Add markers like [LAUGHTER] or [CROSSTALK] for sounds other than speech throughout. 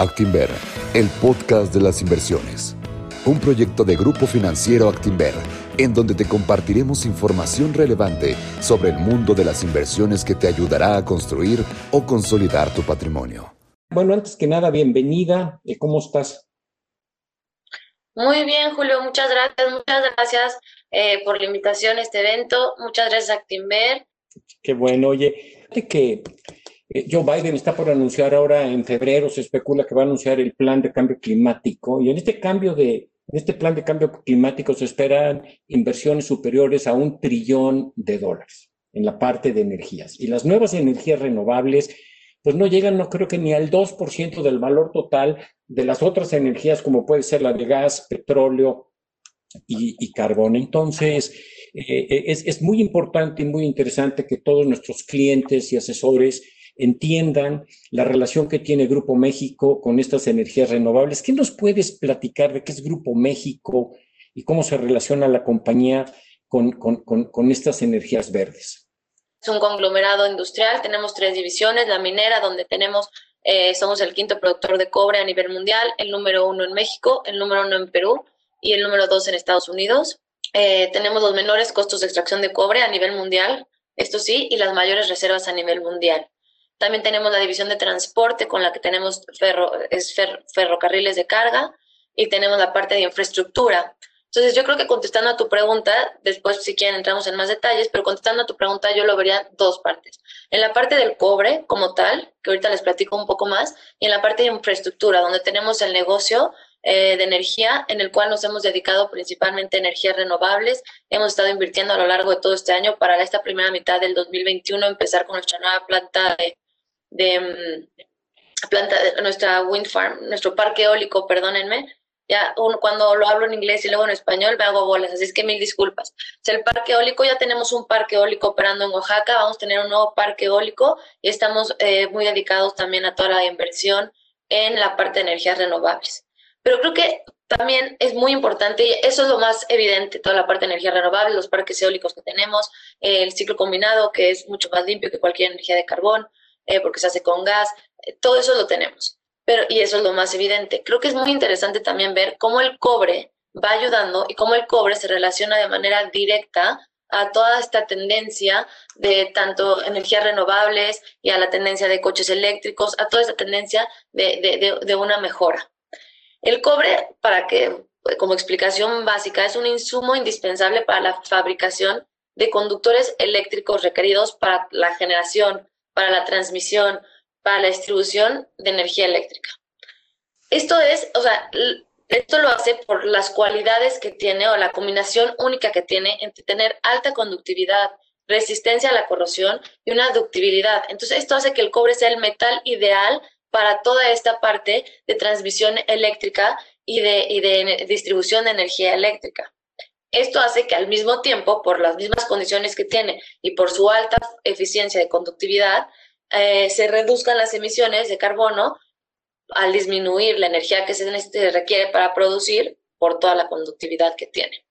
Actinver, el podcast de las inversiones. Un proyecto de Grupo Financiero Actinver, en donde te compartiremos información relevante sobre el mundo de las inversiones que te ayudará a construir o consolidar tu patrimonio. Bueno, antes que nada, bienvenida. Eh, ¿Cómo estás? Muy bien, Julio, muchas gracias, muchas gracias eh, por la invitación a este evento. Muchas gracias, Actinver. Qué bueno, oye, que Joe Biden está por anunciar ahora en febrero, se especula que va a anunciar el plan de cambio climático y en este cambio de, en este plan de cambio climático se esperan inversiones superiores a un trillón de dólares en la parte de energías. Y las nuevas energías renovables, pues no llegan, no creo que ni al 2% del valor total de las otras energías, como puede ser la de gas, petróleo y, carbón. Entonces, eh, eh, es, es muy importante y muy interesante que todos nuestros clientes y asesores entiendan la relación que tiene Grupo México con estas energías renovables. ¿Qué nos puedes platicar de qué es Grupo México y cómo se relaciona la compañía con, con, estas energías verdes? Es un conglomerado industrial, tenemos tres divisiones, la minera, donde tenemos, eh, somos el quinto productor de cobre a nivel mundial, el número uno en México, el número uno en Perú y el número dos en Estados Unidos. Eh, tenemos los menores costos de extracción de cobre a nivel mundial, esto sí, y las mayores reservas a nivel mundial. También tenemos la división de transporte con la que tenemos ferro, es ferrocarriles de carga y tenemos la parte de infraestructura. Entonces yo creo que contestando a tu pregunta, después si quieren entramos en más detalles, pero contestando a tu pregunta yo lo vería dos partes. En la parte del cobre como tal, que ahorita les platico un poco más, y en la parte de infraestructura, donde tenemos el negocio eh, de energía en el cual nos hemos dedicado principalmente a energías renovables. Hemos estado invirtiendo a lo largo de todo este año para esta primera mitad del 2021 empezar con nuestra nueva planta de de mm, planta, de nuestra wind farm, nuestro parque eólico, perdónenme, ya cuando lo hablo en inglés y luego en español me hago bolas, así es que mil disculpas. El parque eólico, ya tenemos un parque eólico operando en Oaxaca, vamos a tener un nuevo parque eólico y estamos eh, muy dedicados también a toda la inversión en la parte de energías renovables. Pero creo que también es muy importante, y eso es lo más evidente, toda la parte de energía renovable, los parques eólicos que tenemos, el ciclo combinado, que es mucho más limpio que cualquier energía de carbón, eh, porque se hace con gas, eh, todo eso lo tenemos. Pero, y eso es lo más evidente. Creo que es muy interesante también ver cómo el cobre va ayudando y cómo el cobre se relaciona de manera directa a toda esta tendencia de tanto energías renovables y a la tendencia de coches eléctricos, a toda esta tendencia de, de una mejora. El cobre, para que, como explicación básica, es un insumo indispensable para la fabricación de conductores eléctricos requeridos para la generación, para la transmisión, para la distribución de energía eléctrica. Esto es, o sea, esto lo hace por las cualidades que tiene o la combinación única que tiene entre tener alta conductividad, resistencia a la corrosión y una ductibilidad. Entonces, esto hace que el cobre sea el metal ideal para toda esta parte de transmisión eléctrica y de, y de distribución de energía eléctrica. Esto hace que al mismo tiempo, por las mismas condiciones que tiene y por su alta eficiencia de conductividad, eh, se reduzcan las emisiones de carbono al disminuir la energía que se requiere para producir por toda la conductividad que tiene.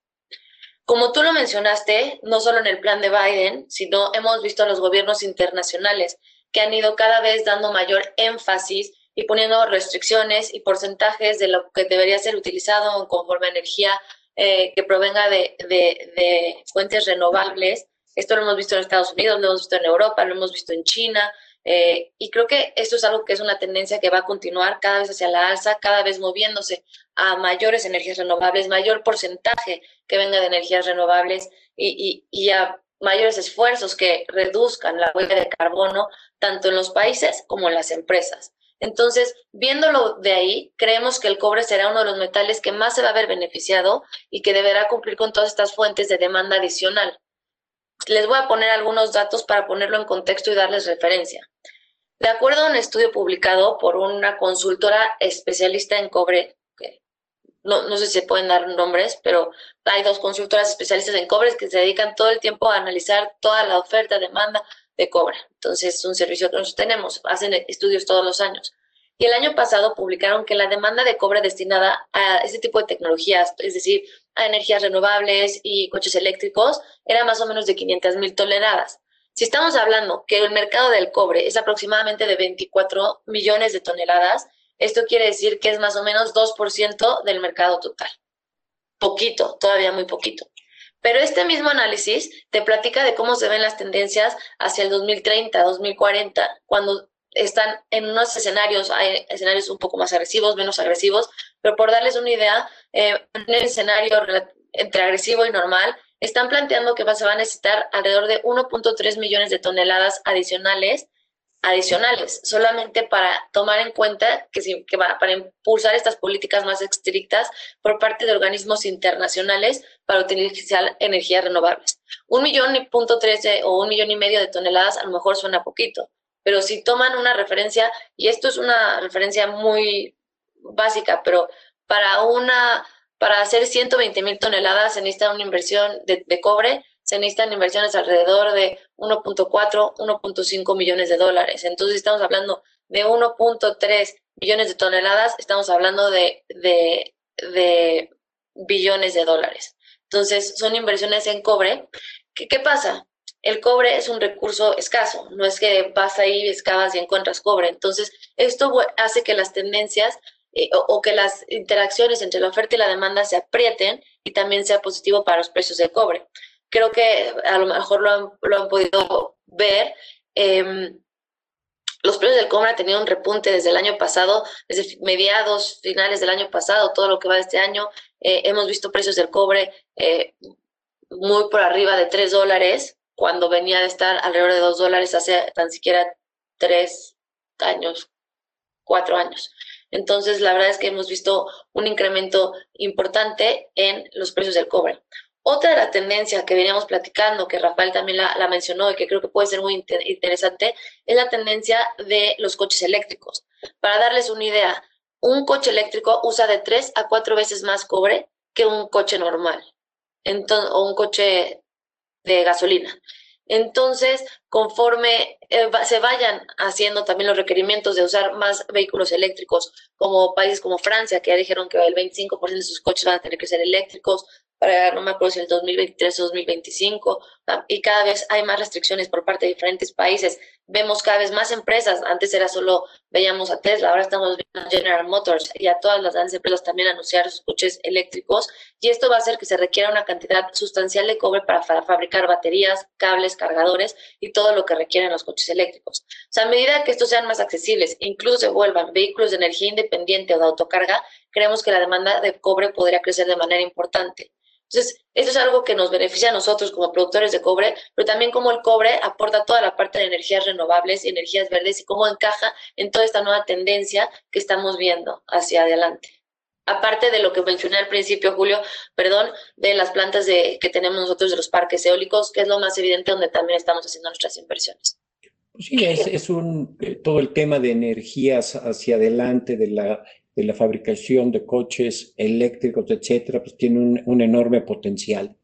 Como tú lo mencionaste, no solo en el plan de Biden, sino hemos visto a los gobiernos internacionales que han ido cada vez dando mayor énfasis y poniendo restricciones y porcentajes de lo que debería ser utilizado conforme a energía eh, que provenga de, de, fuentes renovables. Esto lo hemos visto en Estados Unidos, lo hemos visto en Europa, lo hemos visto en China. Eh, y creo que esto es algo que es una tendencia que va a continuar cada vez hacia la alza, cada vez moviéndose a mayores energías renovables, mayor porcentaje que venga de energías renovables y, y, y a mayores esfuerzos que reduzcan la huella de carbono tanto en los países como en las empresas. Entonces, viéndolo de ahí, creemos que el cobre será uno de los metales que más se va a ver beneficiado y que deberá cumplir con todas estas fuentes de demanda adicional. Les voy a poner algunos datos para ponerlo en contexto y darles referencia. De acuerdo a un estudio publicado por una consultora especialista en cobre, no, sé si se pueden dar nombres, pero hay dos consultoras especialistas en cobre que se dedican todo el tiempo a analizar toda la oferta, demanda, de cobre. Entonces, es un servicio que nosotros tenemos, hacen estudios todos los años. Y el año pasado publicaron que la demanda de cobre destinada a este tipo de tecnologías, es decir, a energías renovables y coches eléctricos, era más o menos de 500 mil toneladas. Si estamos hablando que el mercado del cobre es aproximadamente de 24 millones de toneladas, Esto quiere decir que es más o menos 2% del mercado total. Poquito, todavía muy poquito. Pero este mismo análisis te platica de cómo se ven las tendencias hacia el 2030, 2040, cuando están en unos escenarios, hay escenarios un poco más agresivos, menos agresivos, pero por darles una idea, eh, en el escenario entre agresivo y normal, están planteando que se va a necesitar alrededor de 1.3 millones de toneladas adicionales adicionales, solamente para tomar en cuenta que, que va, para impulsar estas políticas más estrictas por parte de organismos internacionales para utilizar energías renovables. Un millón y punto tres o un millón y medio de toneladas a lo mejor suena poquito, pero si toman una referencia, y esto es una referencia muy básica, pero para una para hacer 120 mil toneladas se necesita una inversión de cobre se necesitan inversiones alrededor de 1.4, 1.5 millones de dólares. Entonces estamos hablando de 1.3 millones de toneladas, estamos hablando de, de, billones de dólares. Entonces son inversiones en cobre. ¿Qué, ¿Qué pasa? El cobre es un recurso escaso, no es que vas ahí, excavas y encuentras cobre. Entonces, esto hace que las tendencias eh, o, que las interacciones entre la oferta y la demanda se aprieten y también sea positivo para los precios del cobre creo que a lo mejor lo han, lo han podido ver. Em, los precios del cobre han tenido un repunte desde el año pasado, desde mediados, finales del año pasado, todo lo que va de este año. Eh, hemos visto precios del cobre eh, muy por arriba de 3 dólares, cuando venía de estar alrededor de 2 dólares hace tan siquiera 3 años, 4 años. Entonces, la verdad es que hemos visto un incremento importante en los precios del cobre. Otra de las tendencias que veníamos platicando, que Rafael también la, mencionó y que creo que puede ser muy interesante, es la tendencia de los coches eléctricos. Para darles una idea, un coche eléctrico usa de tres a cuatro veces más cobre que un coche normal o un coche de gasolina. Entonces, conforme eh, se vayan haciendo también los requerimientos de usar más vehículos eléctricos, como países como Francia, que ya dijeron que el 25% de sus coches van a tener que ser eléctricos, para, no me acuerdo si el 2023 o 2025, y cada vez hay más restricciones por parte de diferentes países. Vemos cada vez más empresas, antes era solo, veíamos a Tesla, ahora estamos viendo a General Motors y a todas las grandes empresas también anunciar sus coches eléctricos, y esto va a hacer que se requiera una cantidad sustancial de cobre para fabricar baterías, cables, cargadores y todo lo que requieren los coches eléctricos. O sea, a medida que estos sean más accesibles, incluso se vuelvan vehículos de energía independiente o de autocarga, creemos que la demanda de cobre podría crecer de manera importante. Entonces, esto es algo que nos beneficia a nosotros como productores de cobre, pero también como el cobre aporta toda la parte de energías renovables y energías verdes y cómo encaja en toda esta nueva tendencia que estamos viendo hacia adelante. Aparte de lo que mencioné al principio, Julio, perdón, de las plantas de, que tenemos nosotros de los parques eólicos, que es lo más evidente donde también estamos haciendo nuestras inversiones. Sí, es, es un, eh, todo el tema de energías hacia adelante, de la de la fabricación de coches eléctricos, etcétera, pues tiene un, enorme potencial.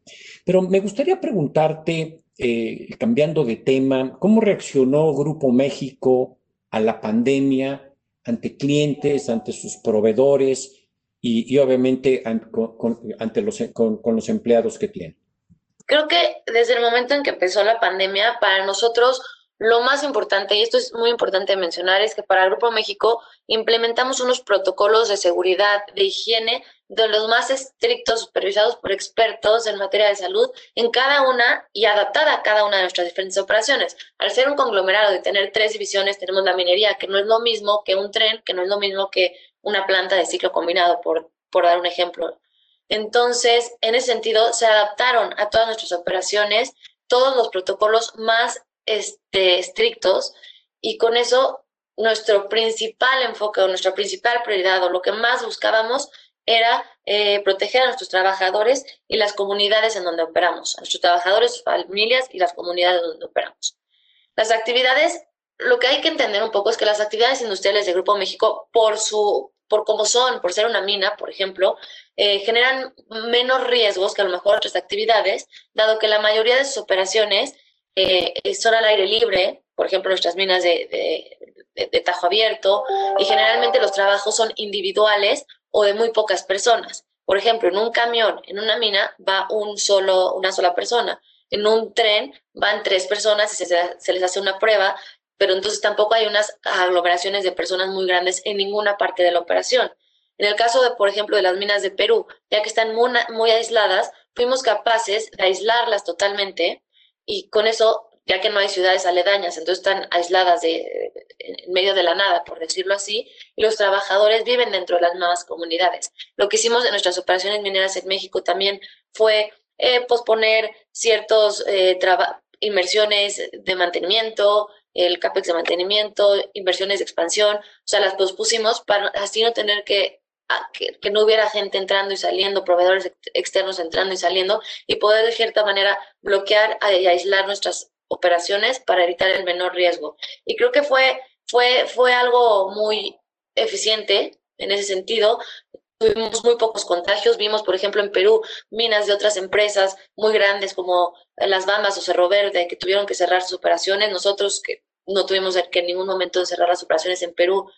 Pero me gustaría preguntarte, eh, cambiando de tema, ¿cómo reaccionó Grupo México a la pandemia ante clientes, ante sus proveedores y, obviamente ante los, con los empleados que tiene? Creo que desde el momento en que empezó la pandemia, para nosotros lo más importante, y esto es muy importante mencionar, es que para el Grupo México implementamos unos protocolos de seguridad, de higiene, de los más estrictos, supervisados por expertos en materia de salud en cada una y adaptada a cada una de nuestras diferentes operaciones. Al ser un conglomerado y tener tres divisiones, tenemos la minería, que no es lo mismo que un tren, que no es lo mismo que una planta de ciclo combinado, por, por dar un ejemplo. Entonces, en ese sentido, se adaptaron a todas nuestras operaciones todos los protocolos más este, estrictos y con eso nuestro principal enfoque o nuestra principal prioridad o lo que más buscábamos era eh, proteger a nuestros trabajadores y las comunidades en donde operamos, a nuestros trabajadores, sus familias y las comunidades donde operamos. Las actividades, lo que hay que entender un poco es que las actividades industriales de Grupo México, por su, por cómo son, por ser una mina, por ejemplo, eh, generan menos riesgos que a lo mejor otras actividades, dado que la mayoría de sus operaciones eh, son al aire libre, por ejemplo, nuestras minas de, tajo abierto, y generalmente los trabajos son individuales o de muy pocas personas. Por ejemplo, en un camión, en una mina, va un solo, una sola persona. En un tren van tres personas y se, les hace una prueba pero entonces tampoco hay unas aglomeraciones de personas muy grandes en ninguna parte de la operación. En el caso de, por ejemplo, de las minas de Perú, ya que están muy aisladas, fuimos capaces de aislarlas totalmente y con eso, ya que no hay ciudades aledañas, entonces están aisladas de, en medio de la nada, por decirlo así, y los trabajadores viven dentro de las nuevas comunidades. Lo que hicimos en nuestras operaciones mineras en México también fue eh, posponer ciertos eh, inversiones de mantenimiento, el CAPEX de mantenimiento, inversiones de expansión, o sea, las pospusimos para así no tener que que, no hubiera gente entrando y saliendo, proveedores externos entrando y saliendo, y poder de cierta manera bloquear y aislar nuestras operaciones para evitar el menor riesgo. Y creo que fue, fue, fue algo muy eficiente en ese sentido. Tuvimos muy pocos contagios. Vimos, por ejemplo, en Perú, minas de otras empresas muy grandes como Las Bambas o Cerro Verde que tuvieron que cerrar sus operaciones. Nosotros que no tuvimos que en ningún momento cerrar las operaciones en Perú,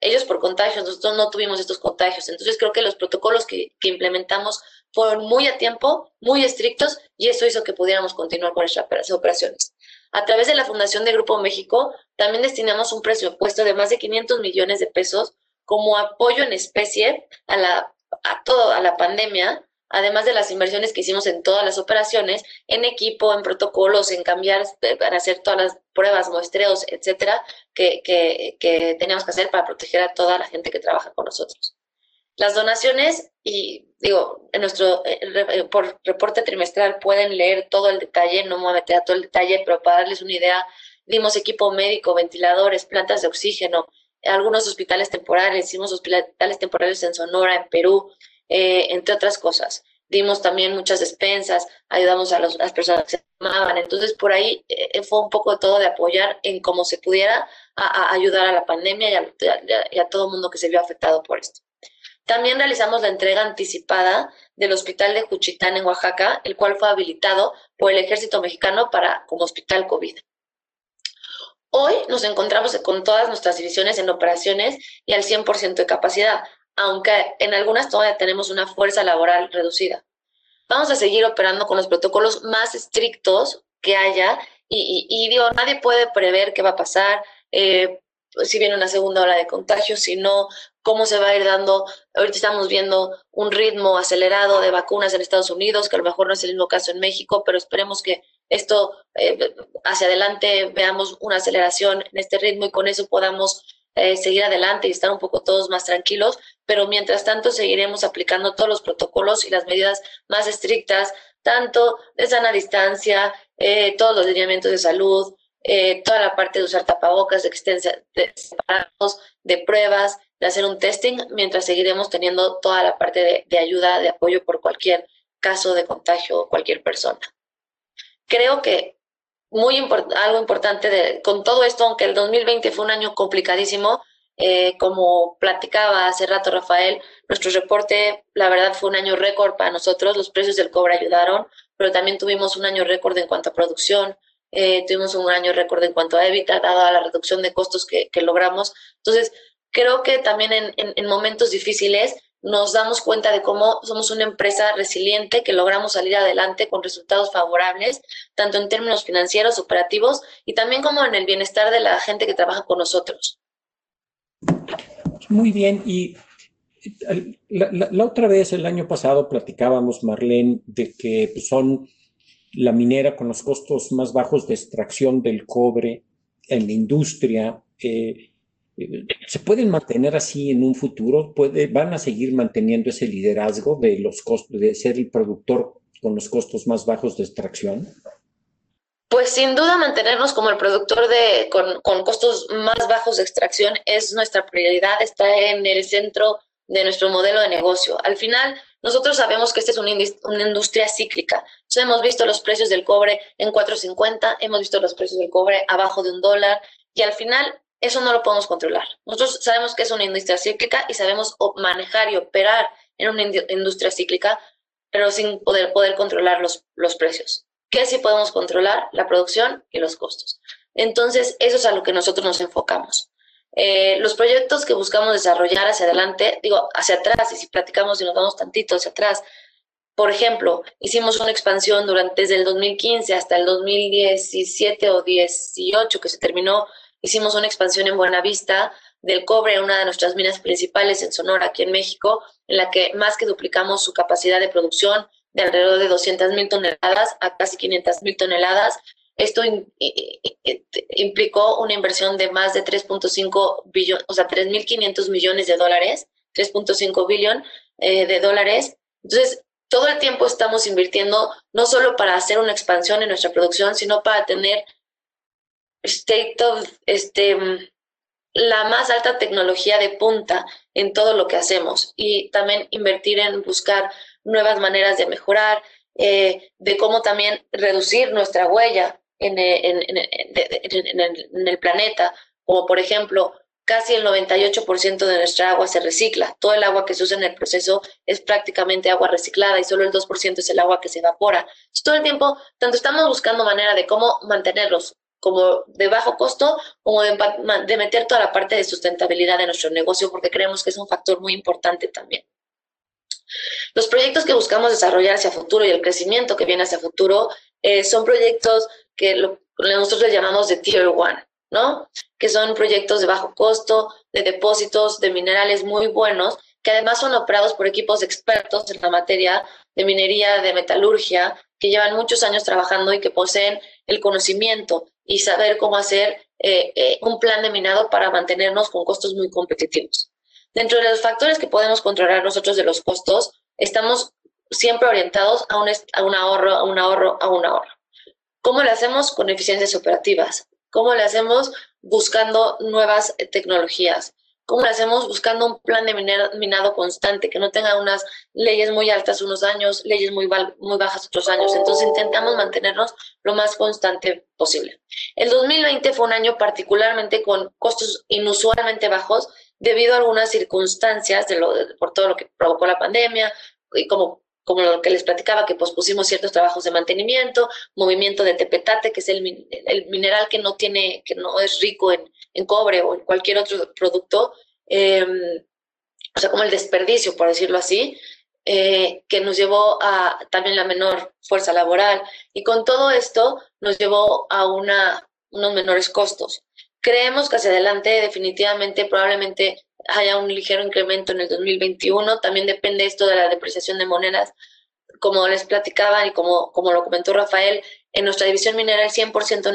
ellos por contagios, nosotros no tuvimos estos contagios. Entonces creo que los protocolos que, implementamos fueron muy a tiempo, muy estrictos y eso hizo que pudiéramos continuar con nuestras operaciones. A través de la Fundación de Grupo México también destinamos un presupuesto de más de 500 millones de pesos como apoyo en especie a, la, a, todo, a la pandemia además de las inversiones que hicimos en todas las operaciones, en equipo, en protocolos, en cambiar, eh, para hacer todas las pruebas, muestreos, etcétera, que, que, teníamos que hacer para proteger a toda la gente que trabaja con nosotros. Las donaciones, y digo, en nuestro eh, eh, por reporte trimestral pueden leer todo el detalle, no me voy a meter a todo el detalle, pero para darles una idea, dimos equipo médico, ventiladores, plantas de oxígeno, algunos hospitales temporales, hicimos hospitales temporales en Sonora, en Perú, eh, entre otras cosas. Dimos también muchas despensas, ayudamos a, las personas que se amaban. Entonces, por ahí eh, fue un poco todo de apoyar en cómo se pudiera a, ayudar a la pandemia y a, todo el mundo que se vio afectado por esto. También realizamos la entrega anticipada del Hospital de Juchitán en Oaxaca, el cual fue habilitado por el Ejército Mexicano para como hospital COVID. Hoy nos encontramos con todas nuestras divisiones en operaciones y al 100% de capacidad, aunque en algunas todavía tenemos una fuerza laboral reducida. Vamos a seguir operando con los protocolos más estrictos que haya y, digo, nadie puede prever qué va a pasar, eh, si viene una segunda ola de contagio, si no, cómo se va a ir dando. Ahorita estamos viendo un ritmo acelerado de vacunas en Estados Unidos, que a lo mejor no es el mismo caso en México, pero esperemos que esto eh, hacia adelante veamos una aceleración en este ritmo y con eso podamos eh, seguir adelante y estar un poco todos más tranquilos, pero mientras tanto seguiremos aplicando todos los protocolos y las medidas más estrictas, tanto de sana distancia, eh, todos los lineamientos de salud, eh, toda la parte de usar tapabocas, de que estén separados, de pruebas, de hacer un testing, mientras seguiremos teniendo toda la parte de, de ayuda, de apoyo por cualquier caso de contagio o cualquier persona. Creo que muy algo importante de, con todo esto, aunque el 2020 fue un año complicadísimo, eh, como platicaba hace rato Rafael, nuestro reporte, la verdad, fue un año récord para nosotros. Los precios del cobre ayudaron, pero también tuvimos un año récord en cuanto a producción, eh, tuvimos un año récord en cuanto a EBITDA, dada la reducción de costos que, que logramos. Entonces, creo que también en, en, en momentos difíciles nos damos cuenta de cómo somos una empresa resiliente que logramos salir adelante con resultados favorables, tanto en términos financieros, operativos y también como en el bienestar de la gente que trabaja con nosotros. Muy bien, y la, otra vez, el año pasado, platicábamos, Marlene, de que son la minera con los costos más bajos de extracción del cobre en la industria. Eh, ¿Se pueden mantener así en un futuro? ¿Puede, ¿Van a seguir manteniendo ese liderazgo de los costos, de ser el productor con los costos más bajos de extracción? Pues sin duda mantenernos como el productor de, con, costos más bajos de extracción es nuestra prioridad, está en el centro de nuestro modelo de negocio. Al final, nosotros sabemos que esta es una, industria cíclica. Hemos visto los precios del cobre en 4.50, hemos visto los precios del cobre abajo de un dólar y al final eso no lo podemos controlar. Nosotros sabemos que es una industria cíclica y sabemos manejar y operar en una industria cíclica, pero sin poder, poder controlar los, los precios. ¿Qué sí podemos controlar? La producción y los costos. Entonces, eso es a lo que nosotros nos enfocamos. Eh, los proyectos que buscamos desarrollar hacia adelante, digo, hacia atrás, y si platicamos y nos vamos tantito hacia atrás, por ejemplo, hicimos una expansión durante desde el 2015 hasta el 2017 o 18 que se terminó hicimos una expansión en Buenavista del cobre, una de nuestras minas principales en Sonora, aquí en México, en la que más que duplicamos su capacidad de producción de alrededor de 200 mil toneladas a casi 500 mil toneladas. Esto implicó una inversión de más de 3.5 billones, o sea, 3.500 millones de dólares, 3.5 billón eh, de dólares. Entonces, todo el tiempo estamos invirtiendo no solo para hacer una expansión en nuestra producción, sino para tener state of, este, la más alta tecnología de punta en todo lo que hacemos y también invertir en buscar nuevas maneras de mejorar, eh, de cómo también reducir nuestra huella en, en, en, el, planeta, como por ejemplo, casi el 98% de nuestra agua se recicla. Todo el agua que se usa en el proceso es prácticamente agua reciclada y solo el 2% es el agua que se evapora. todo el tiempo, tanto estamos buscando manera de cómo mantenerlos como de bajo costo, como de, de meter toda la parte de sustentabilidad de nuestro negocio, porque creemos que es un factor muy importante también. Los proyectos que buscamos desarrollar hacia futuro y el crecimiento que viene hacia futuro eh, son proyectos que nosotros les llamamos de Tier One, ¿no? Que son proyectos de bajo costo, de depósitos de minerales muy buenos, que además son operados por equipos expertos en la materia de minería, de metalurgia, que llevan muchos años trabajando y que poseen el conocimiento y saber cómo hacer eh, eh, un plan de minado para mantenernos con costos muy competitivos. Dentro de los factores que podemos controlar nosotros de los costos, estamos siempre orientados a un, a un ahorro, a un ahorro, a un ahorro. ¿Cómo lo hacemos? Con eficiencias operativas. ¿Cómo lo hacemos? Buscando nuevas eh, tecnologías. ¿Cómo lo hacemos? Buscando un plan de minado constante, que no tenga unas leyes muy altas unos años, leyes muy, muy bajas otros años. Entonces intentamos mantenernos lo más constante posible. El 2020 fue un año particularmente con costos inusualmente bajos debido a algunas circunstancias por todo lo que provocó la pandemia y como, como lo que les platicaba, que pospusimos ciertos trabajos de mantenimiento, movimiento de tepetate, que es el, el mineral que no tiene, que no es rico en, en cobre o en cualquier otro producto, em, o sea, como el desperdicio, por decirlo así, eh, que nos llevó a también la menor fuerza laboral. Y con todo esto nos llevó a una, unos menores costos. Creemos que hacia adelante definitivamente probablemente haya un ligero incremento en el 2021. También depende esto de la depreciación de monedas. Como les platicaba y como, como lo comentó Rafael, en nuestra división minera el 100% de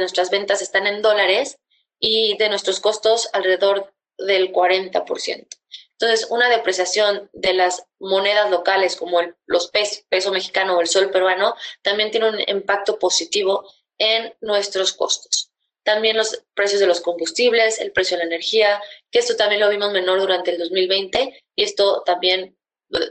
nuestras, ventas están en dólares y de nuestros costos alrededor del 40%. Entonces, una depreciación de las monedas locales como el, los pesos, peso mexicano o el sol peruano también tiene un impacto positivo en nuestros costos. También los precios de los combustibles, el precio de la energía, que esto también lo vimos menor durante el 2020 y esto también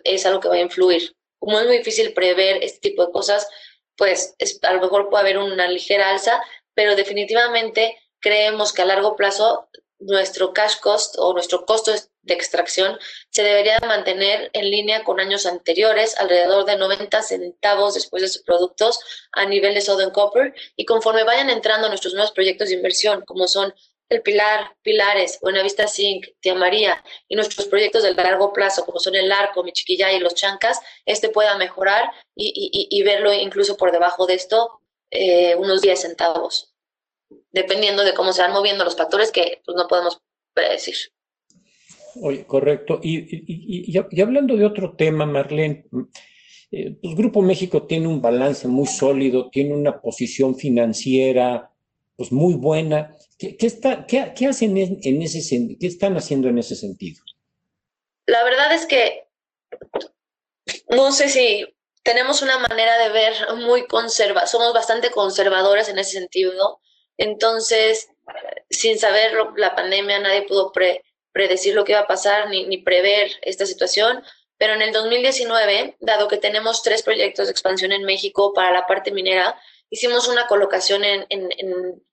es algo que va a influir. Como es muy difícil prever este tipo de cosas, pues a lo mejor puede haber una ligera alza, pero definitivamente creemos que a largo plazo nuestro cash cost o nuestro costo de extracción se debería mantener en línea con años anteriores, alrededor de 90 centavos después de sus productos a nivel de Southern Copper. Y conforme vayan entrando nuestros nuevos proyectos de inversión, como son el Pilar, Pilares, Buenavista Zinc, Tía María y nuestros proyectos de largo plazo, como son el Arco, Michiquillay y los Chancas, este pueda mejorar y, verlo incluso por debajo de esto, eh, unos 10 centavos dependiendo de cómo se van moviendo los factores que pues, no podemos predecir. Oye, correcto. Y, y, hablando de otro tema, Marlene, eh, pues Grupo México tiene un balance muy sólido, tiene una posición financiera pues muy buena. ¿Qué, está, qué, qué hacen en, ese qué están haciendo en ese sentido? La verdad es que no sé si tenemos una manera de ver muy conserva, somos bastante conservadores en ese sentido. Entonces, sin saber la pandemia, nadie pudo predecir lo que iba a pasar ni, ni, prever esta situación. Pero en el 2019, dado que tenemos tres proyectos de expansión en México para la parte minera, hicimos una colocación en, en, en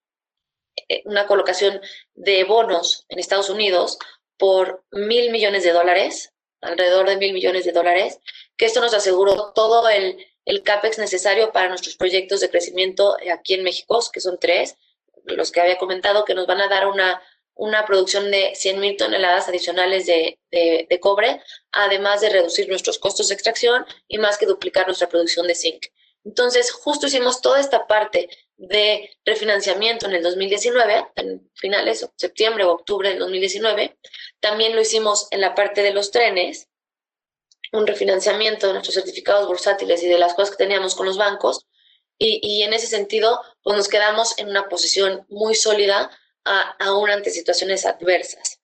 una colocación de bonos en Estados Unidos por mil millones de dólares, alrededor de mil millones de dólares, que esto nos aseguró todo el, el CAPEX necesario para nuestros proyectos de crecimiento aquí en México, que son tres, los que había comentado, que nos van a dar una, una producción de 100.000 toneladas adicionales de, de, cobre, además de reducir nuestros costos de extracción y más que duplicar nuestra producción de zinc. Entonces, justo hicimos toda esta parte de refinanciamiento en el 2019, en finales, septiembre o octubre del 2019. También lo hicimos en la parte de los trenes, un refinanciamiento de nuestros certificados bursátiles y de las cosas que teníamos con los bancos. Y, en ese sentido, pues nos quedamos en una posición muy sólida aún ante situaciones adversas.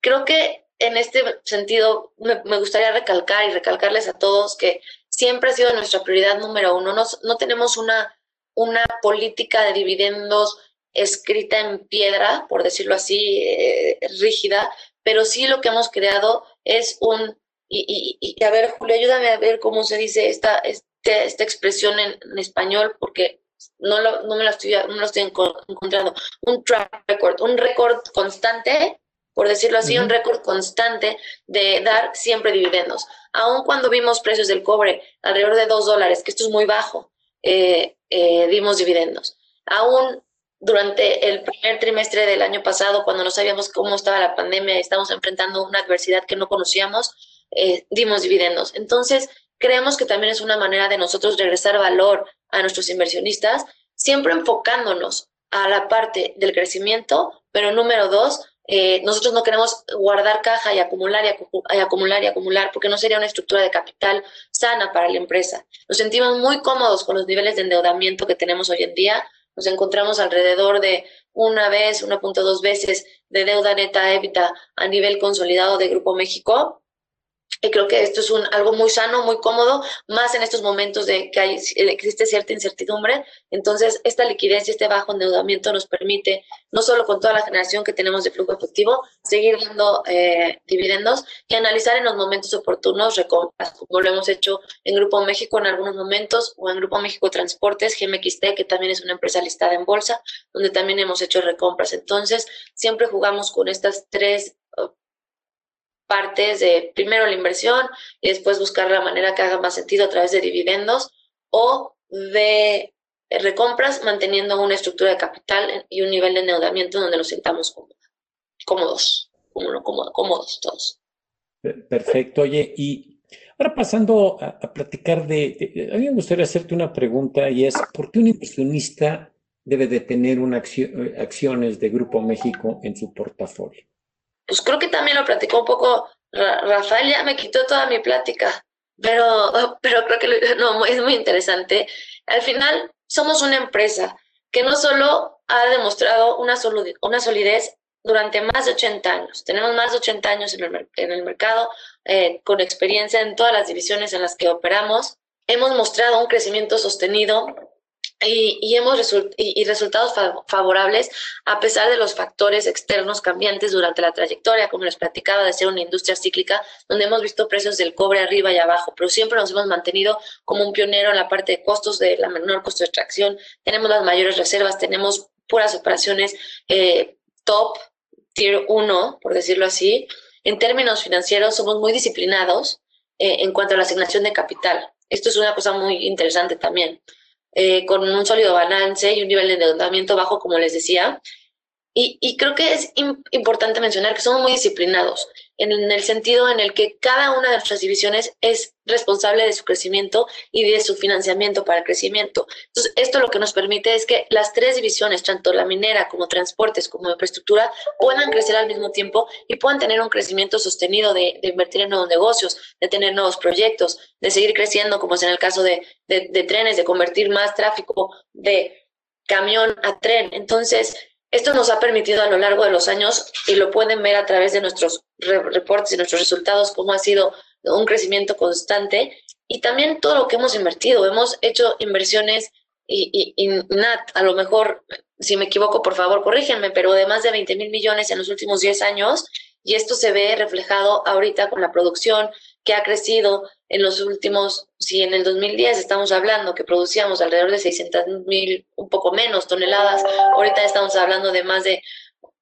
Creo que en este sentido me, me, gustaría recalcar y recalcarles a todos que siempre ha sido nuestra prioridad número uno. No, no tenemos una, una política de dividendos escrita en piedra, por decirlo así, eh, rígida, pero sí lo que hemos creado es un, y, y, a ver, Julio, ayúdame a ver cómo se dice esta, esta expresión en, español, porque no, lo, no, me la estoy, no lo estoy encontrando, un track record, un récord constante por decirlo así, un récord constante de dar siempre dividendos. Aun cuando vimos precios del cobre alrededor de 2 dólares, que esto es muy bajo, eh, eh, dimos dividendos. Aún durante el primer trimestre del año pasado, cuando no sabíamos cómo estaba la pandemia y estábamos enfrentando una adversidad que no conocíamos, eh, dimos dividendos. Entonces, creemos que también es una manera de nosotros regresar valor a nuestros inversionistas, siempre enfocándonos a la parte del crecimiento, pero número dos, eh, nosotros no queremos guardar caja y acumular y, acumular y acumular porque no sería una estructura de capital sana para la empresa. Nos sentimos muy cómodos con los niveles de endeudamiento que tenemos hoy en día. Nos encontramos alrededor de una vez, 1.2 veces de deuda neta EBITDA a nivel consolidado de Grupo México y creo que esto es un, algo muy sano, muy cómodo, más en estos momentos de que hay, existe cierta incertidumbre. Entonces, esta liquidez y este bajo endeudamiento nos permite, no solo con toda la generación que tenemos de flujo efectivo, seguir dando eh, dividendos y analizar en los momentos oportunos recompras, como lo hemos hecho en Grupo México en algunos momentos o en Grupo México Transportes, GMXT, que también es una empresa listada en bolsa, donde también hemos hecho recompras. Entonces, siempre jugamos con estas tres partes de primero la inversión y después buscar la manera que haga más sentido a través de dividendos o de recompras manteniendo una estructura de capital y un nivel de endeudamiento donde nos sintamos cómodos, cómodos, cómodos todos. Perfecto. Oye, y ahora pasando a, platicar de, A mí me gustaría hacerte una pregunta y es, ¿por qué un inversionista debe de tener una acciones de Grupo México en su portafolio? Pues creo que también lo platicó un poco Rafael, ya me quitó toda mi plática, pero, pero creo que no, es muy interesante. Al final, somos una empresa que no solo ha demostrado una, una solidez durante más de 80 años. Tenemos más de 80 años en el, en el mercado, eh, con experiencia en todas las divisiones en las que operamos. Hemos mostrado un crecimiento sostenido y, hemos y, resultados favorables a pesar de los factores externos cambiantes durante la trayectoria, como les platicaba, de ser una industria cíclica, donde hemos visto precios del cobre arriba y abajo, pero siempre nos hemos mantenido como un pionero en la parte de costos, de la menor costo de extracción, tenemos las mayores reservas, tenemos puras operaciones eh, top, tier 1, por decirlo así. En términos financieros, somos muy disciplinados eh, en cuanto a la asignación de capital. Esto es una cosa muy interesante también. Eh, con un sólido balance y un nivel de endeudamiento bajo, como les decía. Y, y creo que es importante mencionar que somos muy disciplinados en, el sentido en el que cada una de nuestras divisiones es responsable de su crecimiento y de su financiamiento para el crecimiento. Entonces, esto lo que nos permite es que las tres divisiones, tanto la minera como transportes como infraestructura, puedan crecer al mismo tiempo y puedan tener un crecimiento sostenido de, de invertir en nuevos negocios, de tener nuevos proyectos, de seguir creciendo, como es en el caso de, de, de trenes, de convertir más tráfico de camión a tren. Entonces, esto nos ha permitido a lo largo de los años, y lo pueden ver a través de nuestros reportes y nuestros resultados, cómo ha sido un crecimiento constante y también todo lo que hemos invertido. Hemos hecho inversiones y, y, Nat, a lo mejor, si me equivoco, por favor, corrígenme, pero de más de 20 mil millones en los últimos 10 años y esto se ve reflejado ahorita con la producción que ha crecido en los últimos, si en el 2010 estamos hablando que producíamos alrededor de 600 mil, un poco menos toneladas, ahorita estamos hablando de más de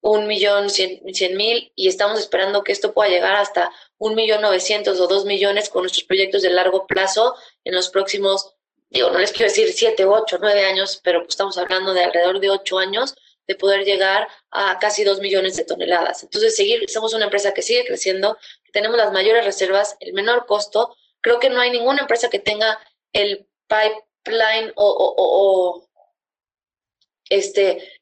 un millón cien, mil y estamos esperando que esto pueda llegar hasta un millón novecientos o dos millones con nuestros proyectos de largo plazo en los próximos, digo, no les quiero decir siete, ocho, nueve años, pero pues estamos hablando de alrededor de ocho años de poder llegar a casi dos millones de toneladas. Entonces, seguir, somos una empresa que sigue creciendo, tenemos las mayores reservas, el menor costo. Creo que no hay ninguna empresa que tenga el pipe pipeline o, este,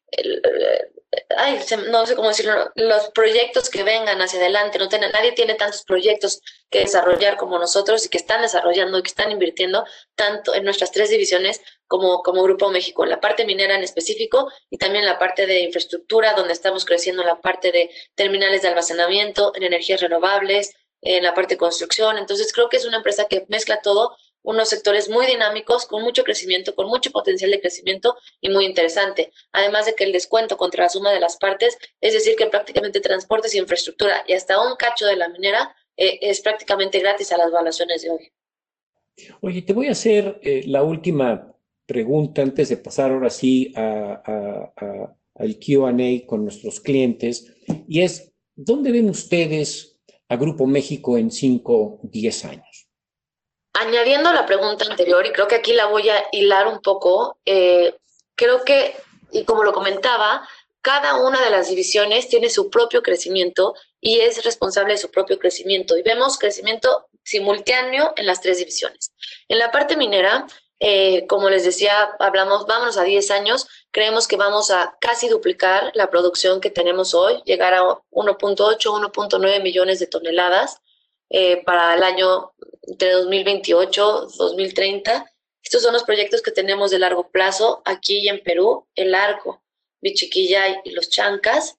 ay, no sé cómo decirlo, los proyectos que vengan hacia adelante. No tiene, nadie tiene tantos proyectos que desarrollar como nosotros y que están desarrollando que están invirtiendo tanto en nuestras tres divisiones como, como Grupo México, la parte minera en específico y también la parte de infraestructura, donde estamos creciendo la parte de terminales de almacenamiento, en energías renovables, en la parte de construcción. Entonces creo que es una empresa que mezcla todo unos sectores muy dinámicos, con mucho crecimiento, con mucho potencial de crecimiento y muy interesante. Además de que el descuento contra la suma de las partes, es decir, que prácticamente transportes infraestructura y hasta un cacho de la minera eh, es prácticamente gratis a las valuaciones de hoy. Oye, te voy a hacer eh, la última pregunta antes de pasar ahora sí a, al QA con nuestros clientes, y es, ¿dónde ven ustedes a Grupo México en 5, 10 años? Añadiendo la pregunta anterior, y creo que aquí la voy a hilar un poco, eh, creo que, y como lo comentaba, cada una de las divisiones tiene su propio crecimiento y es responsable de su propio crecimiento. Y vemos crecimiento simultáneo en las tres divisiones. En la parte minera, eh, como les decía, hablamos, vámonos a 10 años, creemos que vamos a casi duplicar la producción que tenemos hoy, llegar a 1.8, 1.9 millones de toneladas. Eh, para el año entre 2028, 2030. Estos son los proyectos que tenemos de largo plazo aquí en Perú, el Arco, Bichiquillay y los Chancas.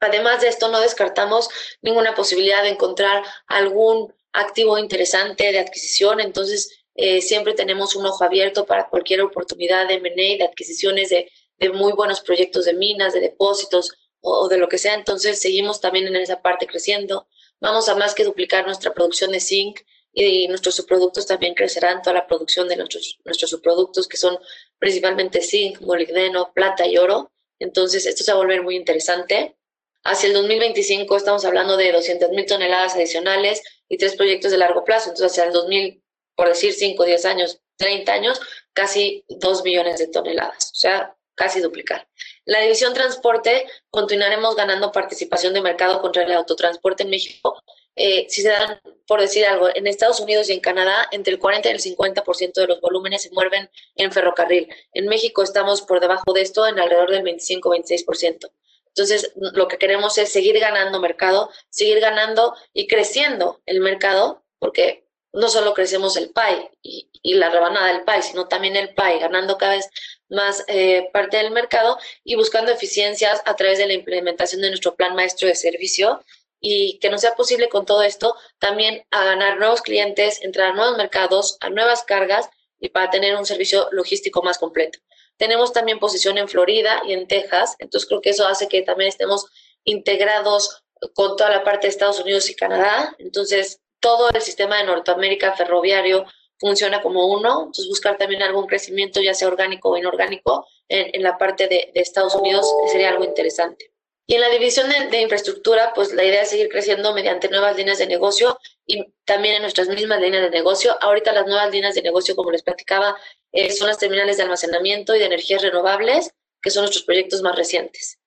Además de esto, no descartamos ninguna posibilidad de encontrar algún activo interesante de adquisición, entonces eh, siempre tenemos un ojo abierto para cualquier oportunidad de M&A, de adquisiciones de, de, muy buenos proyectos de minas, de depósitos o, de lo que sea, entonces seguimos también en esa parte creciendo. Vamos a más que duplicar nuestra producción de zinc y nuestros subproductos también crecerán, toda la producción de nuestros, nuestros subproductos que son principalmente zinc, molibdeno, plata y oro. Entonces, esto se va a volver muy interesante. Hacia el 2025 estamos hablando de 200 mil toneladas adicionales y tres proyectos de largo plazo. Entonces, hacia el 2000, por decir 5, 10 años, 30 años, casi 2 millones de toneladas. O sea, casi duplicar. La división transporte, continuaremos ganando participación de mercado contra el autotransporte en México. Eh, si se dan, por decir algo, en Estados Unidos y en Canadá, entre el 40 y el 50% de los volúmenes se mueven en ferrocarril. En México estamos por debajo de esto, en alrededor del 25-26%. Entonces, lo que queremos es seguir ganando mercado, seguir ganando y creciendo el mercado, porque no solo crecemos el PAI y, la rebanada del PAI, sino también el PAI, ganando cada vez más eh, parte del mercado y buscando eficiencias a través de la implementación de nuestro plan maestro de servicio y que no sea posible con todo esto también a ganar nuevos clientes, entrar a nuevos mercados, a nuevas cargas y para tener un servicio logístico más completo. Tenemos también posición en Florida y en Texas, entonces creo que eso hace que también estemos integrados con toda la parte de Estados Unidos y Canadá. Entonces, todo el sistema de Norteamérica ferroviario funciona como uno, entonces buscar también algún crecimiento, ya sea orgánico o inorgánico, en, la parte de, Estados Unidos sería algo interesante. Y en la división de, infraestructura, pues la idea es seguir creciendo mediante nuevas líneas de negocio y también en nuestras mismas líneas de negocio. Ahorita las nuevas líneas de negocio, como les platicaba, eh, son las terminales de almacenamiento y de energías renovables, que son nuestros proyectos más recientes.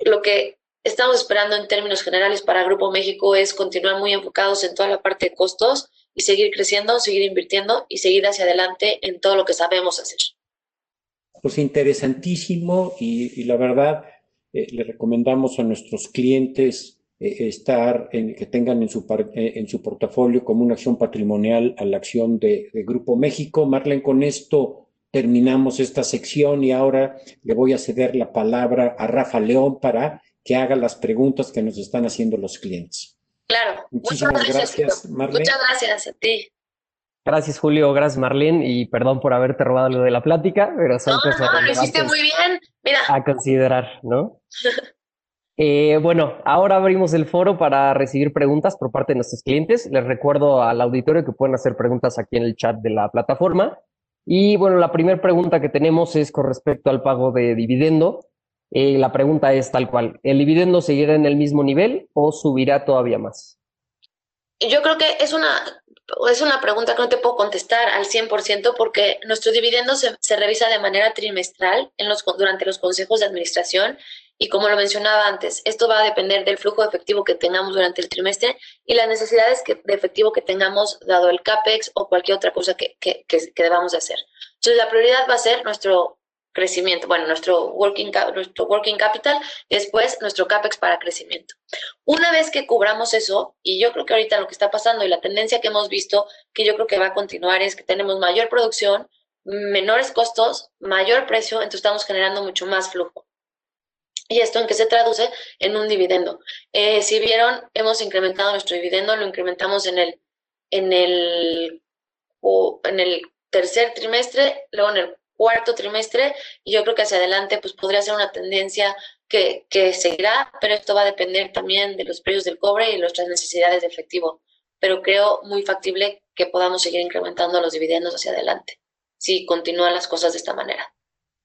Lo que estamos esperando en términos generales para Grupo México es continuar muy enfocados en toda la parte de costos y seguir creciendo, seguir invirtiendo y seguir hacia adelante en todo lo que sabemos hacer. Pues interesantísimo y, la verdad eh, le recomendamos a nuestros clientes eh, estar en, que tengan en su, eh, en su portafolio como una acción patrimonial a la acción de, de Grupo México. Marlene, con esto terminamos esta sección y ahora le voy a ceder la palabra a Rafa León para que haga las preguntas que nos están haciendo los clientes. Claro. Muchas gracias, Muchas gracias a ti. Gracias, Julio. Gracias, Marlene. Y perdón por haberte robado lo de la plática, pero son no, No, lo hiciste muy bien. Mira. A considerar, ¿no? [LAUGHS] eh, bueno, ahora abrimos el foro para recibir preguntas por parte de nuestros clientes. Les recuerdo al auditorio que pueden hacer preguntas aquí en el chat de la plataforma. Y bueno, la primera pregunta que tenemos es con respecto al pago de dividendo. Eh, la pregunta es tal cual, ¿el dividendo seguirá en el mismo nivel o subirá todavía más? Yo creo que es una, es una pregunta que no te puedo contestar al 100% porque nuestro dividendo se, se revisa de manera trimestral en los, durante los consejos de administración Y como lo mencionaba antes, esto va a depender del flujo de efectivo que tengamos durante el trimestre y las necesidades de efectivo que tengamos dado el CAPEX o cualquier otra cosa que, que, que, debamos de hacer. Entonces, la prioridad va a ser nuestro crecimiento, bueno, nuestro working, nuestro working capital, después nuestro CAPEX para crecimiento. Una vez que cubramos eso, y yo creo que ahorita lo que está pasando y la tendencia que hemos visto, que yo creo que va a continuar, es que tenemos mayor producción, menores costos, mayor precio, entonces estamos generando mucho más flujo. ¿Y esto en qué se traduce? En un dividendo. Eh, si vieron, hemos incrementado nuestro dividendo, lo incrementamos en el, en el, o en el tercer trimestre, luego en el cuarto trimestre y yo creo que hacia adelante pues podría ser una tendencia que, que seguirá, pero esto va a depender también de los precios del cobre y nuestras necesidades de efectivo. Pero creo muy factible que podamos seguir incrementando los dividendos hacia adelante si continúan las cosas de esta manera.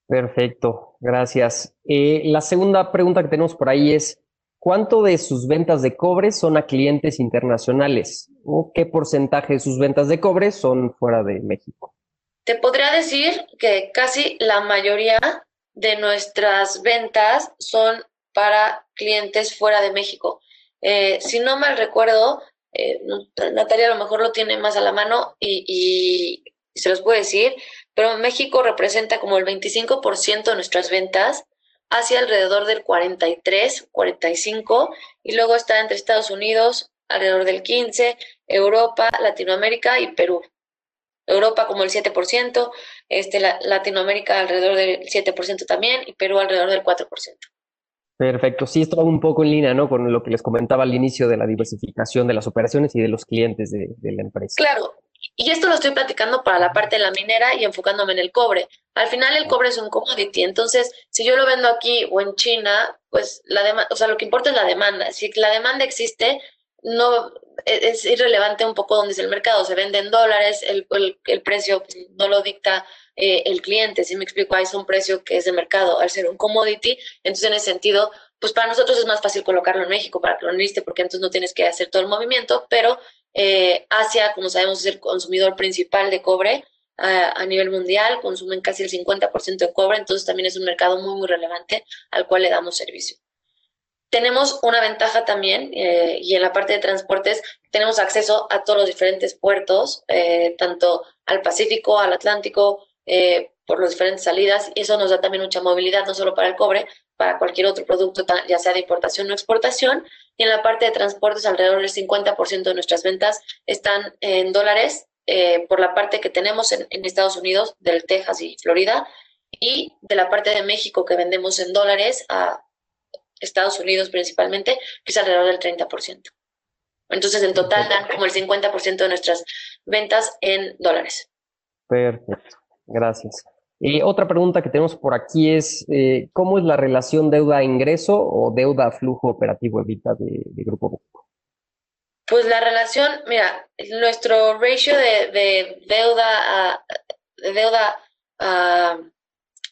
Perfecto, gracias. Eh, la segunda pregunta que tenemos por ahí es, ¿cuánto de sus ventas de cobre son a clientes internacionales? ¿O qué porcentaje de sus ventas de cobre son fuera de México? Te podría decir que casi la mayoría de nuestras ventas son para clientes fuera de México. Eh, si no mal recuerdo, eh, Natalia a lo mejor lo tiene más a la mano y, se los puedo decir, pero México representa como el 25% de nuestras ventas, hacia alrededor del 43, 45, y luego está entre Estados Unidos alrededor del 15, Europa, Latinoamérica y Perú. Europa como el 7%, este, Latinoamérica alrededor del 7% también y Perú alrededor del 4%. Perfecto, sí, esto va un poco en línea, ¿no? Con lo que les comentaba al inicio de la diversificación de las operaciones y de los clientes de, de la empresa. Claro, y esto lo estoy platicando para la parte de la minera y enfocándome en el cobre. Al final el cobre es un commodity, entonces si yo lo vendo aquí o en China, pues la demanda, o sea, lo que importa es la demanda. Si la demanda existe, no es irrelevante un poco dónde es el mercado, se vende en dólares, el, el, precio no lo dicta eh, el cliente, si me explico, hay un precio que es de mercado, al ser un commodity, entonces en ese sentido, pues para nosotros es más fácil colocarlo en México para que lo enliste, porque entonces no tienes que hacer todo el movimiento, pero eh, Asia, como sabemos, es el consumidor principal de cobre a nivel mundial, consumen casi el 50% de cobre, entonces también es un mercado muy, muy relevante al cual le damos servicio. Tenemos una ventaja también, eh, y en la parte de transportes tenemos acceso a todos los diferentes puertos, eh, tanto al Pacífico, al Atlántico, eh, por las diferentes salidas, y eso nos da también mucha movilidad, no solo para el cobre, para cualquier otro producto, ya sea de importación o exportación. Y en la parte de transportes, alrededor del 50% de nuestras ventas están en dólares, por la parte que tenemos en, en Estados Unidos, del Texas y Florida, y de la parte de México que vendemos en dólares a Estados Unidos principalmente, que es alrededor del 30%. Entonces, en total dan como el 50% de nuestras ventas en dólares. Perfecto, gracias. Y otra pregunta que tenemos por aquí es, eh, ¿cómo es la relación deuda-ingreso o deuda-flujo operativo evita de, de Grupo México? Pues la relación, mira, nuestro ratio de, deuda a, de deuda a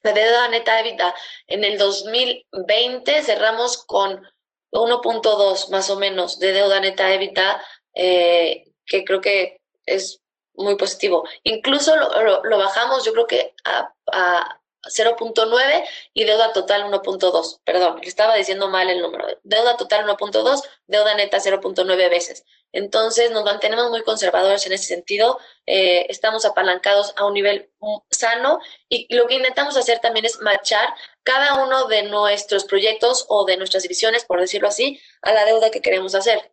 deuda neta EBITDA en el 2020 cerramos con 1.2 más o menos de deuda neta EBITDA, eh, que creo que es muy positivo. Incluso lo, bajamos, yo creo que a, a 0.9 y deuda total 1.2. Perdón, estaba diciendo mal el número. Deuda total 1.2, deuda neta 0.9 veces. Entonces nos mantenemos muy conservadores en ese sentido. Eh, estamos apalancados a un nivel sano y lo que intentamos hacer también es marchar cada uno de nuestros proyectos o de nuestras divisiones, por decirlo así, a la deuda que queremos hacer.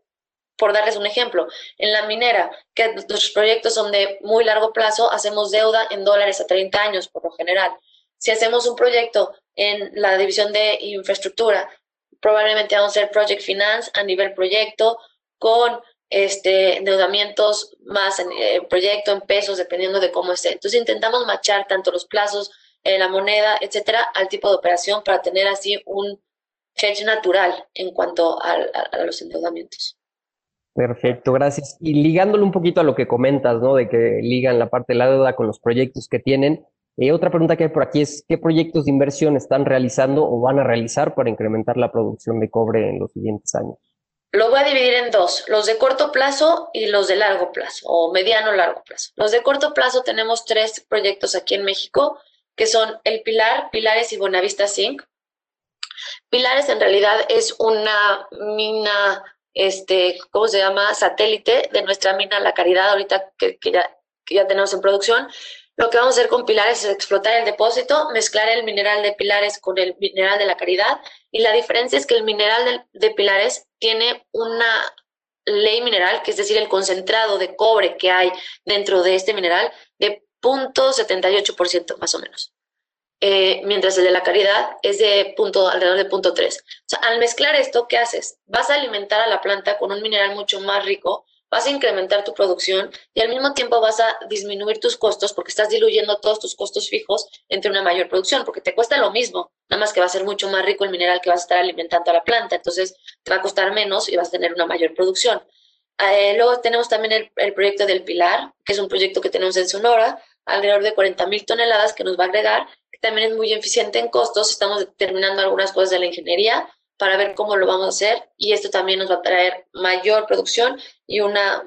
Por darles un ejemplo, en la minera, que nuestros proyectos son de muy largo plazo, hacemos deuda en dólares a 30 años por lo general. Si hacemos un proyecto en la división de infraestructura, probablemente vamos a hacer project finance a nivel proyecto con este, endeudamientos más en el eh, proyecto, en pesos, dependiendo de cómo esté. Entonces intentamos machar tanto los plazos, eh, la moneda, etcétera, al tipo de operación para tener así un hedge natural en cuanto a, los endeudamientos. Perfecto, gracias. Y ligándolo un poquito a lo que comentas, ¿no? De que ligan la parte de la deuda con los proyectos que tienen. Eh, otra pregunta que hay por aquí es, ¿qué proyectos de inversión están realizando o van a realizar para incrementar la producción de cobre en los siguientes años? Lo voy a dividir en dos, los de corto plazo y los de largo plazo o mediano largo plazo. Los de corto plazo tenemos tres proyectos aquí en México, que son El Pilar, Pilares y Buenavista Zinc. Pilares en realidad es una mina, este, ¿cómo se llama? Satélite de nuestra mina La Caridad, ahorita que, ya, que ya tenemos en producción. Lo que vamos a hacer con Pilares es explotar el depósito, mezclar el mineral de Pilares con el mineral de La Caridad. Y la diferencia es que el mineral de, de Pilares tiene una ley mineral, que es decir, el concentrado de cobre que hay dentro de este mineral, de 0.78% más o menos. Eh, mientras el de la caridad es de punto, alrededor de punto 3. O sea, al mezclar esto, ¿qué haces? Vas a alimentar a la planta con un mineral mucho más rico, vas a incrementar tu producción y al mismo tiempo vas a disminuir tus costos porque estás diluyendo todos tus costos fijos entre una mayor producción, porque te cuesta lo mismo, nada más que va a ser mucho más rico el mineral que vas a estar alimentando a la planta, entonces te va a costar menos y vas a tener una mayor producción. Eh, luego tenemos también el, proyecto del Pilar, que es un proyecto que tenemos en Sonora, alrededor de 40 mil toneladas que nos va a agregar, que también es muy eficiente en costos. Estamos determinando algunas cosas de la ingeniería para ver cómo lo vamos a hacer y esto también nos va a traer mayor producción y una,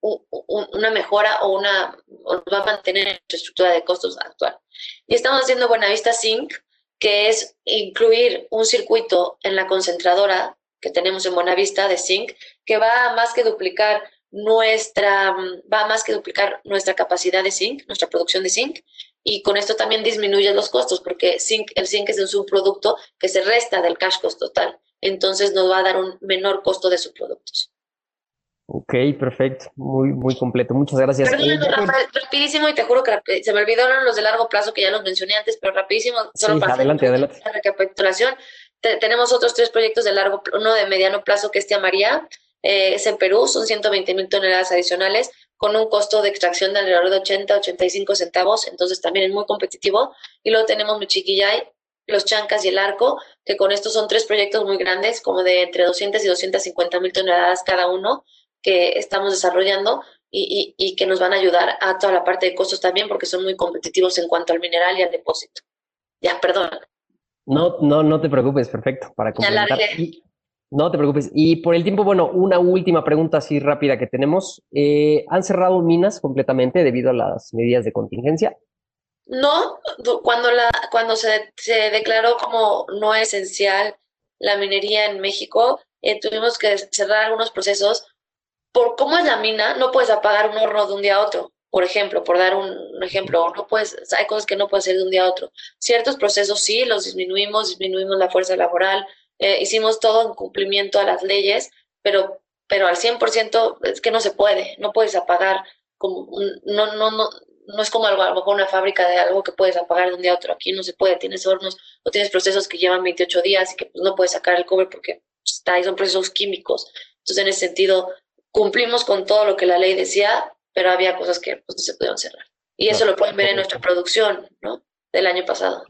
una mejora o una nos va a mantener nuestra estructura de costos actual. Y estamos haciendo Buenavista Zinc, que es incluir un circuito en la concentradora que tenemos en Buenavista de zinc, que va a más que duplicar nuestra, va más que duplicar nuestra capacidad de zinc, nuestra producción de zinc, y con esto también disminuye los costos, porque zinc, el zinc es un subproducto que se resta del cash cost total, entonces nos va a dar un menor costo de subproductos. Ok, perfecto, muy, muy completo, muchas gracias. Eh, rapidísimo, y te juro que se me olvidaron los de largo plazo que ya los mencioné antes, pero rapidísimo, solo para adelante, adelante. la recapitulación. tenemos otros tres proyectos de largo, uno de mediano plazo que es Tia María, eh, es en Perú, son 120 mil toneladas adicionales con un costo de extracción de alrededor de 80, 85 centavos, entonces también es muy competitivo. Y luego tenemos Michiquillay, los Chancas y el Arco, que con estos son tres proyectos muy grandes, como de entre 200 y 250 mil toneladas cada uno, que estamos desarrollando y, y, y, que nos van a ayudar a toda la parte de costos también, porque son muy competitivos en cuanto al mineral y al depósito. Ya, perdón. No, no, no te preocupes, perfecto. Para complementar. No te preocupes. Y por el tiempo, bueno, una última pregunta así rápida que tenemos. Eh, ¿Han cerrado minas completamente debido a las medidas de contingencia? No, cuando, la, cuando se, se declaró como no esencial la minería en México, eh, tuvimos que cerrar algunos procesos. Por cómo es la mina, no puedes apagar un horno de un día a otro. Por ejemplo, por dar un, ejemplo, no puedes, hay cosas que no puedes hacer de un día a otro. Ciertos procesos sí, los disminuimos, disminuimos la fuerza laboral, eh, hicimos todo en cumplimiento a las leyes, pero, pero al 100% es que no se puede, no puedes apagar, como no, no, no, no es como algo, a lo mejor una fábrica de algo que puedes apagar de un día a otro, aquí no se puede, tienes hornos o tienes procesos que llevan 28 días y que pues, no puedes sacar el cobre porque está ahí, son procesos químicos. Entonces, en ese sentido, cumplimos con todo lo que la ley decía, pero había cosas que pues, no se pudieron cerrar. Y eso lo pueden ver en nuestra producción, ¿no? Del año pasado.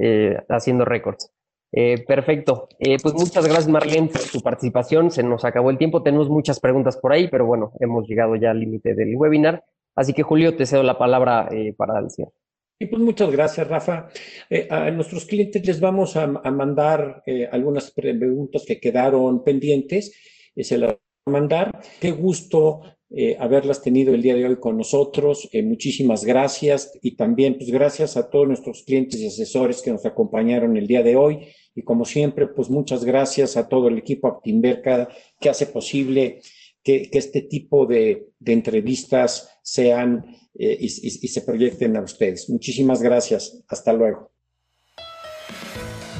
Eh, haciendo récords. Eh, perfecto. Eh, pues muchas gracias, Marlene, por tu participación. Se nos acabó el tiempo. Tenemos muchas preguntas por ahí, pero bueno, hemos llegado ya al límite del webinar. Así que, Julio, te cedo la palabra eh, para el cierre. Y pues muchas gracias, Rafa. a nuestros clientes les vamos a, a mandar algunas preguntas que quedaron pendientes. se las mandar. Qué gusto eh, haberlas tenido el día de hoy con nosotros. Eh, muchísimas gracias y también pues gracias a todos nuestros clientes y asesores que nos acompañaron el día de hoy. Y como siempre, pues muchas gracias a todo el equipo Actimberca que hace posible que, que este tipo de, de entrevistas sean eh, y se proyecten a ustedes. Muchísimas gracias. Hasta luego.